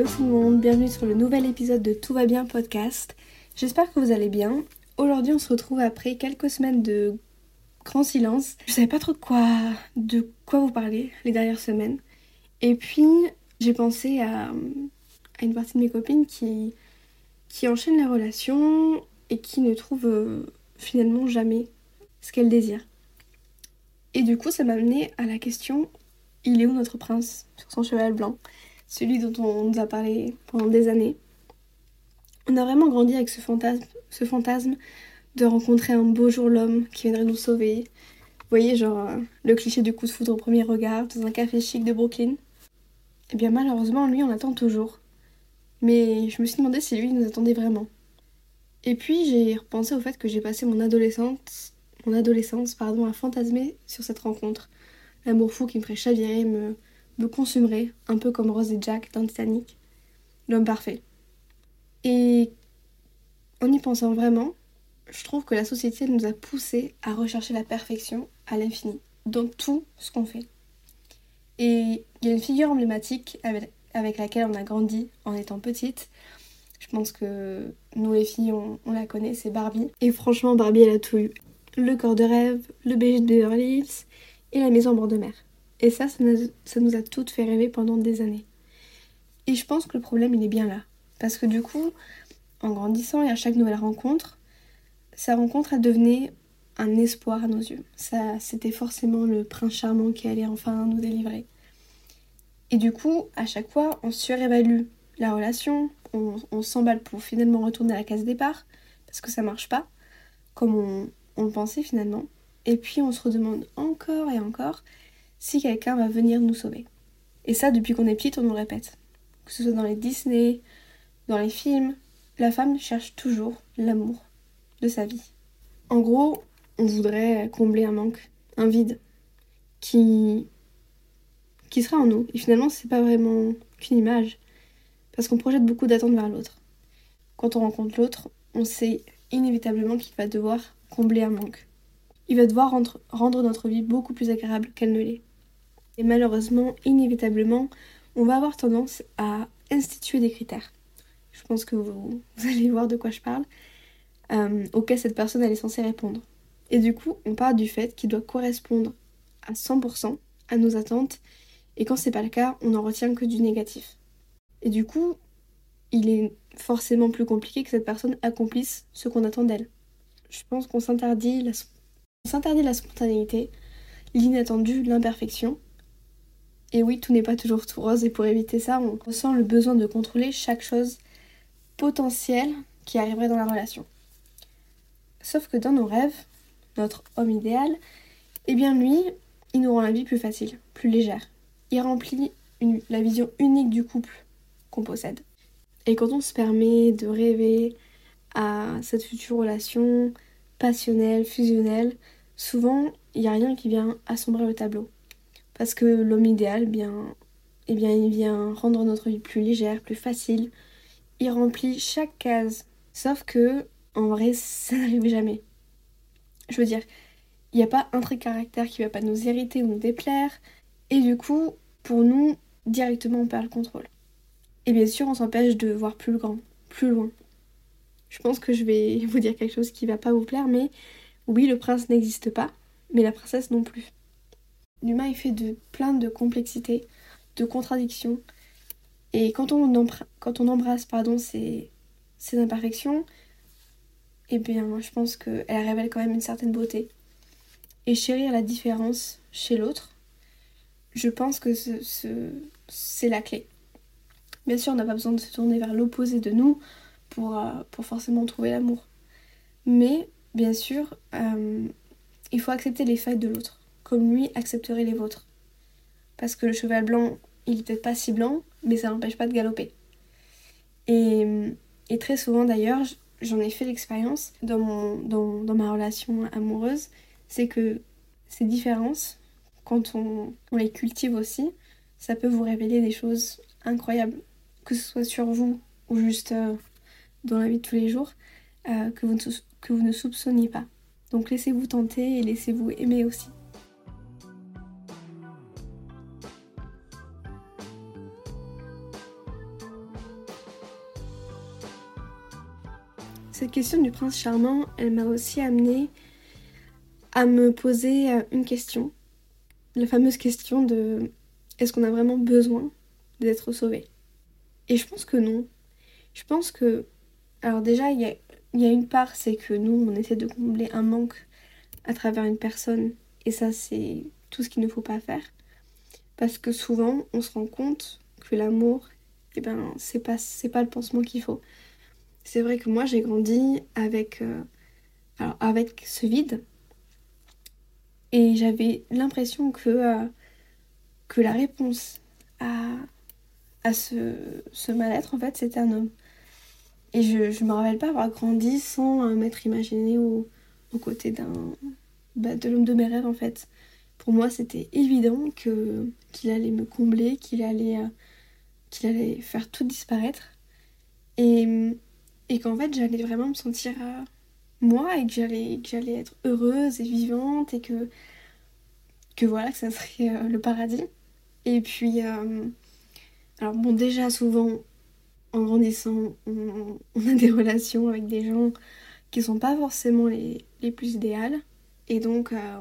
Hello tout le monde, bienvenue sur le nouvel épisode de Tout va bien podcast. J'espère que vous allez bien. Aujourd'hui on se retrouve après quelques semaines de grand silence. Je savais pas trop quoi, de quoi vous parler les dernières semaines. Et puis j'ai pensé à, une partie de mes copines qui, qui enchaînent les relations et qui ne trouvent euh, finalement jamais ce qu'elles désirent. Et du coup ça m'a amené à la question il est où notre prince sur son cheval blanc? Celui dont on nous a parlé pendant des années. On a vraiment grandi avec ce fantasme, de rencontrer un beau jour l'homme qui viendrait nous sauver. Vous voyez, genre euh, le cliché du coup de foudre au premier regard dans un café chic de Brooklyn. Eh bien malheureusement, lui, on attend toujours. Mais je me suis demandé si lui nous attendait vraiment. Et puis j'ai repensé au fait que j'ai passé mon adolescence, mon adolescence pardon, à fantasmer sur cette rencontre. L'amour fou qui me ferait chavirer, me, me consumerait, un peu comme Rose et Jack dans Titanic. L'homme parfait. Et en y pensant vraiment, je trouve que la société nous a poussé à rechercher la perfection à l'infini, dans tout ce qu'on fait. Et il y a une figure emblématique avec, laquelle on a grandi en étant petite. Je pense que nous les filles, on, la connaît, c'est Barbie. Et franchement, Barbie, elle a tout eu. Le corps de rêve, le BG de Beverly et la maison bord de mer. Et ça, ça nous, a, a toutes fait rêver pendant des années. Et je pense que le problème, il est bien là. Parce que du coup, en grandissant et à chaque nouvelle rencontre, sa rencontre, elle devenait un espoir à nos yeux. Ça, c'était forcément le prince charmant qui allait enfin nous délivrer. Et du coup, à chaque fois, on surévalue la relation, on, s'emballe pour finalement retourner à la case départ, parce que ça marche pas, comme on le pensait finalement. Et puis on se redemande encore et encore si quelqu'un va venir nous sauver. Et ça, depuis qu'on est petite, on nous répète. Que ce soit dans les Disney, dans les films, la femme cherche toujours l'amour de sa vie. En gros, on voudrait combler un manque, un vide, qui, qui sera en nous. Et finalement, c'est pas vraiment qu'une image, parce qu'on projette beaucoup d'attentes vers l'autre. Quand on rencontre l'autre, on sait inévitablement qu'il va devoir combler un manque. Il va devoir rendre notre vie beaucoup plus agréable qu'elle ne l'est. Et malheureusement, inévitablement, on va avoir tendance à instituer des critères. Je pense que vous, allez voir de quoi je parle euh, auquel cette personne elle est censée répondre. Et du coup, on part du fait qu'il doit correspondre à 100% à nos attentes, et quand c'est pas le cas, on n'en retient que du négatif. Et du coup, il est forcément plus compliqué que cette personne accomplisse ce qu'on attend d'elle. Je pense qu'on s'interdit la, s'interdit la spontanéité, l'inattendu, l'imperfection. Et oui, tout n'est pas toujours tout rose, et pour éviter ça, on ressent le besoin de contrôler chaque chose potentielle qui arriverait dans la relation. Sauf que dans nos rêves, notre homme idéal, eh bien lui, il nous rend la vie plus facile, plus légère. Il remplit la vision unique du couple qu'on possède. Et quand on se permet de rêver à cette future relation passionnelle, fusionnelle, souvent il n'y a rien qui vient assombrir le tableau. Parce que l'homme idéal, bien, eh bien, il vient rendre notre vie plus légère, plus facile. Il remplit chaque case. Sauf que en vrai, ça n'arrive jamais. Je veux dire, il n'y a pas un trait de caractère qui va pas nous irriter ou nous déplaire, et du coup, pour nous, directement on perd le contrôle. Et bien sûr, on s'empêche de voir plus grand, plus loin. Je pense que je vais vous dire quelque chose qui va pas vous plaire, mais oui, le prince n'existe pas, mais la princesse non plus. L'humain est fait de plein de complexités, de contradictions, et quand on, embrasse pardon, ces, imperfections, eh bien, je pense qu'elle révèle quand même une certaine beauté. Et chérir la différence chez l'autre, je pense que c'est ce, la clé. Bien sûr, on n'a pas besoin de se tourner vers l'opposé de nous pour, euh, forcément trouver l'amour. Mais, bien sûr, euh, il faut accepter les failles de l'autre, comme lui accepterait les vôtres. Parce que le cheval blanc, il n'est peut-être pas si blanc, mais ça n'empêche pas de galoper. Et, et très souvent d'ailleurs, j'en ai fait l'expérience dans, mon, dans, dans, ma relation amoureuse, c'est que ces différences, quand on, on, les cultive aussi, ça peut vous révéler des choses incroyables, que ce soit sur vous ou juste euh, dans la vie de tous les jours, euh, que, vous ne, que vous ne soupçonniez pas. Donc laissez-vous tenter et laissez-vous aimer aussi. Cette question du prince charmant, elle m'a aussi amené à me poser euh, une question. La fameuse question de est-ce qu'on a vraiment besoin d'être sauvé? Et je pense que non. Je pense que. Alors, déjà, il y a, une part, c'est que nous, on essaie de combler un manque à travers une personne. Et ça, c'est tout ce qu'il ne faut pas faire. Parce que souvent, on se rend compte que l'amour, eh ben, c'est pas, c'est pas le pansement qu'il faut. C'est vrai que moi, j'ai grandi avec, euh, alors, avec ce vide. Et j'avais l'impression que, euh, que la réponse à, à ce, ce mal-être, en fait, c'était un homme. Et je, je me rappelle pas avoir grandi sans m'être imaginé au, aux côtés d'un bah, de l'homme de mes rêves en fait. Pour moi, c'était évident que qu'il allait me combler, qu'il allait euh, qu'il allait faire tout disparaître et, et qu'en fait, j'allais vraiment me sentir euh, moi et que j'allais j'allais être heureuse et vivante et que que voilà, que ça serait euh, le paradis. Et puis alors bon, déjà souvent en grandissant, on, a des relations avec des gens qui sont pas forcément les, les plus idéales. Et donc, euh,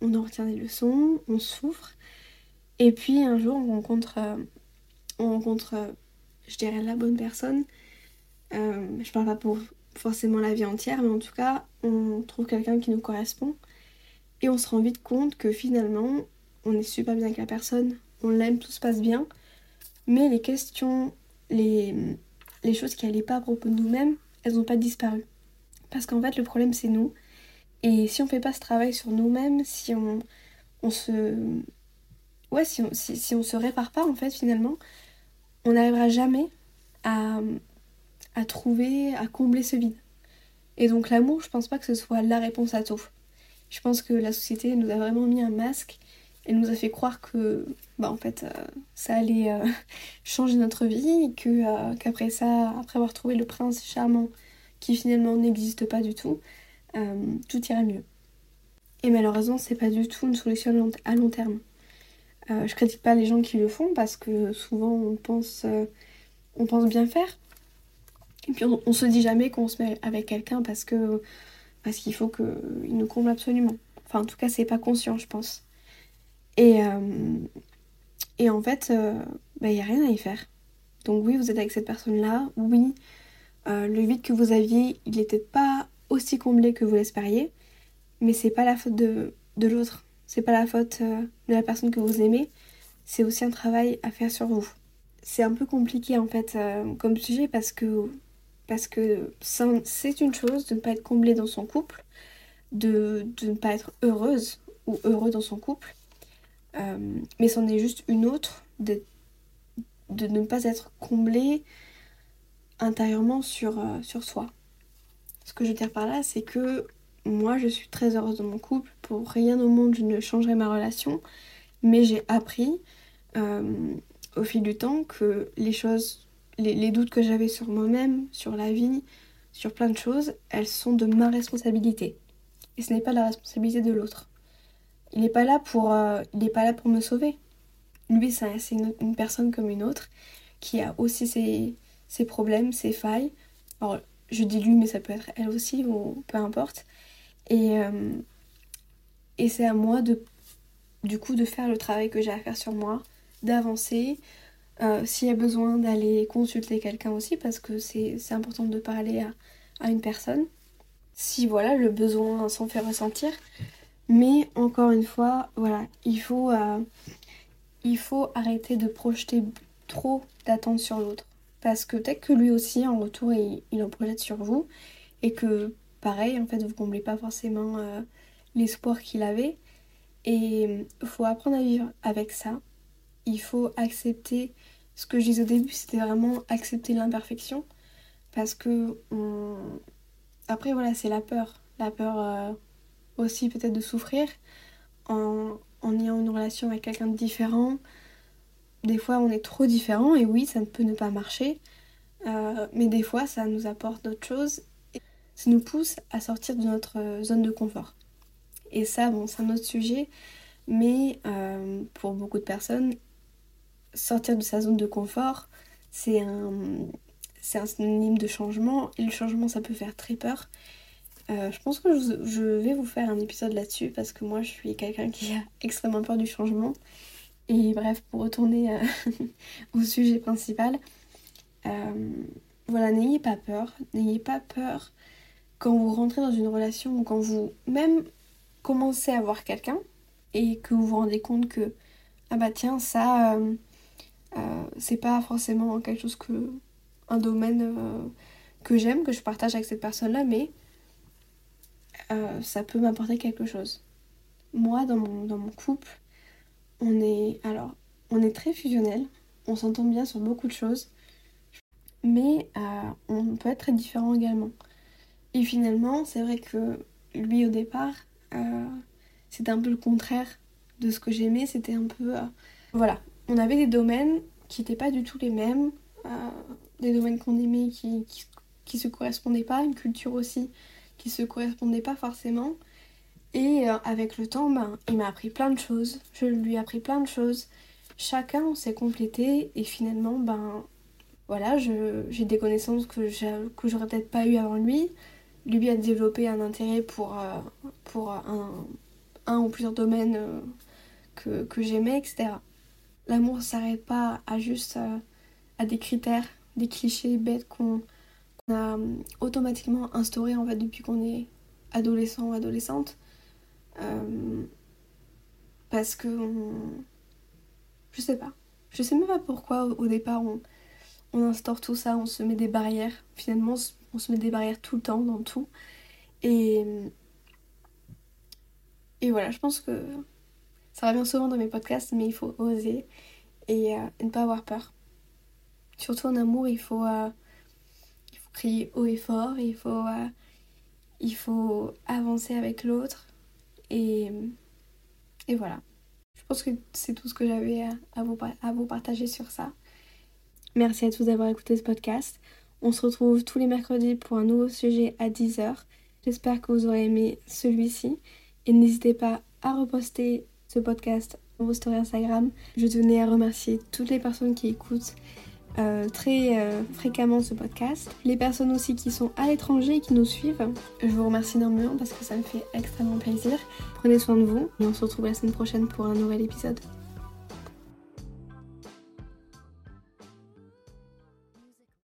on en retient des leçons, on souffre. Et puis, un jour, on rencontre, euh, on rencontre euh, je dirais, la bonne personne. Je parle pas pour forcément la vie entière, mais en tout cas, on trouve quelqu'un qui nous correspond. Et on se rend vite compte que finalement, on est super bien avec la personne, on l'aime, tout se passe bien. Mais les questions, les, les choses qui n'allaient pas à propos de nous-mêmes, elles n'ont pas disparu. Parce qu'en fait, le problème, c'est nous. Et si on fait pas ce travail sur nous-mêmes, si on, on se. Ouais, si on, si, on se répare pas, en fait, finalement, on n'arrivera jamais à, à trouver, à combler ce vide. Et donc, l'amour, je pense pas que ce soit la réponse à tout. Je pense que la société nous a vraiment mis un masque et nous a fait croire que bah en fait euh, ça allait euh, changer notre vie et que euh, qu'après ça après avoir trouvé le prince charmant qui finalement n'existe pas du tout, euh, tout ira mieux. Et malheureusement, c'est pas du tout une solution à long terme. Je critique pas les gens qui le font parce que souvent on pense, on pense bien faire. Et puis on, se dit jamais qu'on se met avec quelqu'un parce que parce qu'il faut qu'il nous comble absolument. Enfin, en tout cas, c'est pas conscient, je pense. Et, et en fait, il bah, n'y a rien à y faire. Donc oui, vous êtes avec cette personne-là. Oui, euh, le vide que vous aviez, il n'était pas aussi comblé que vous l'espériez, mais c'est pas la faute de, de l'autre, c'est pas la faute euh, de la personne que vous aimez, c'est aussi un travail à faire sur vous. C'est un peu compliqué en fait euh, comme sujet parce que parce que c'est une chose de ne pas être comblé dans son couple, de, ne pas être heureuse ou heureux dans son couple, mais c'en est juste une autre de, ne pas être comblé intérieurement sur, euh, sur soi. Ce que je veux dire par là, c'est que moi, je suis très heureuse dans mon couple. Pour rien au monde, je ne changerai ma relation. Mais j'ai appris euh, au fil du temps que les choses, les, doutes que j'avais sur moi-même, sur la vie, sur plein de choses, elles sont de ma responsabilité. Et ce n'est pas la responsabilité de l'autre. Il n'est pas là pour, euh, pas là pour me sauver. Lui, c'est une, une personne comme une autre qui a aussi ses, ses problèmes, ses failles. Alors, je dis lui, mais ça peut être elle aussi, ou peu importe. Et, euh, et c'est à moi de, du coup, de faire le travail que j'ai à faire sur moi, d'avancer. Euh, s'il y a besoin d'aller consulter quelqu'un aussi, parce que c'est important de parler à, à, une personne. Si voilà, le besoin s'en fait ressentir. Mais encore une fois, voilà, il faut, euh, il faut arrêter de projeter trop d'attentes sur l'autre. Parce que peut-être que lui aussi, en retour, il, en projette sur vous. Et que, pareil, en fait, vous comblez pas forcément euh, l'espoir qu'il avait. Et il faut apprendre à vivre avec ça. Il faut accepter. Ce que je disais au début, c'était vraiment accepter l'imperfection. Parce que. Après, voilà, c'est la peur. La peur euh, aussi, peut-être, de souffrir en, ayant une relation avec quelqu'un de différent des fois on est trop différent et oui, ça ne peut ne pas marcher, euh, mais des fois ça nous apporte d'autres choses et ça nous pousse à sortir de notre zone de confort. Et ça, bon, c'est un autre sujet, mais euh, pour beaucoup de personnes, sortir de sa zone de confort, c'est un, c'est un synonyme de changement et le changement ça peut faire très peur. Euh, je pense que je, vais vous faire un épisode là-dessus parce que moi je suis quelqu'un qui a extrêmement peur du changement. Et bref, pour retourner euh, au sujet principal, euh, voilà, n'ayez pas peur, n'ayez pas peur quand vous rentrez dans une relation ou quand vous même commencez à voir quelqu'un et que vous vous rendez compte que ah bah tiens ça c'est pas forcément quelque chose que un domaine que j'aime, que je partage avec cette personne-là, mais euh, ça peut m'apporter quelque chose. Moi, dans mon, dans mon couple, on est, alors, on est très fusionnel, on s'entend bien sur beaucoup de choses, mais euh, on peut être très différent également. Et finalement, c'est vrai que lui, au départ, euh, c'était un peu le contraire de ce que j'aimais, c'était un peu... voilà, on avait des domaines qui n'étaient pas du tout les mêmes, des domaines qu'on aimait qui, qui, se correspondaient pas, une culture aussi qui se correspondaient pas forcément. Et euh, avec le temps, ben, il m'a appris plein de choses, je lui ai appris plein de choses. Chacun s'est complété et finalement, ben voilà, j'ai des connaissances que j'aurais peut-être pas eu avant lui. Lui a développé un intérêt pour, euh, un, ou plusieurs domaines euh, que, que j'aimais, etc. L'amour s'arrête pas à juste à des critères, des clichés bêtes qu'on on a euh, automatiquement instauré en fait depuis qu'on est adolescent ou adolescente. Euh, parce que je sais pas. Je sais même pas pourquoi au départ on, instaure tout ça, on se met des barrières. Finalement, on se met des barrières tout le temps, dans tout. Et, et voilà, je pense que ça revient souvent dans mes podcasts, mais il faut oser et, euh, ne pas avoir peur. Surtout en amour, il faut, crier haut et fort, il faut, euh, il faut avancer avec l'autre. Et, et voilà. Je pense que c'est tout ce que j'avais vous, à vous partager sur ça. Merci à tous d'avoir écouté ce podcast. On se retrouve tous les mercredis pour un nouveau sujet à 10h. J'espère que vous aurez aimé celui-ci. Et n'hésitez pas à reposter ce podcast vos stories Instagram. Je tenais à remercier toutes les personnes qui écoutent euh, très euh, fréquemment ce podcast. Les personnes aussi qui sont à l'étranger et qui nous suivent, je vous remercie énormément parce que ça me fait extrêmement plaisir. Prenez soin de vous et on se retrouve la semaine prochaine pour un nouvel épisode.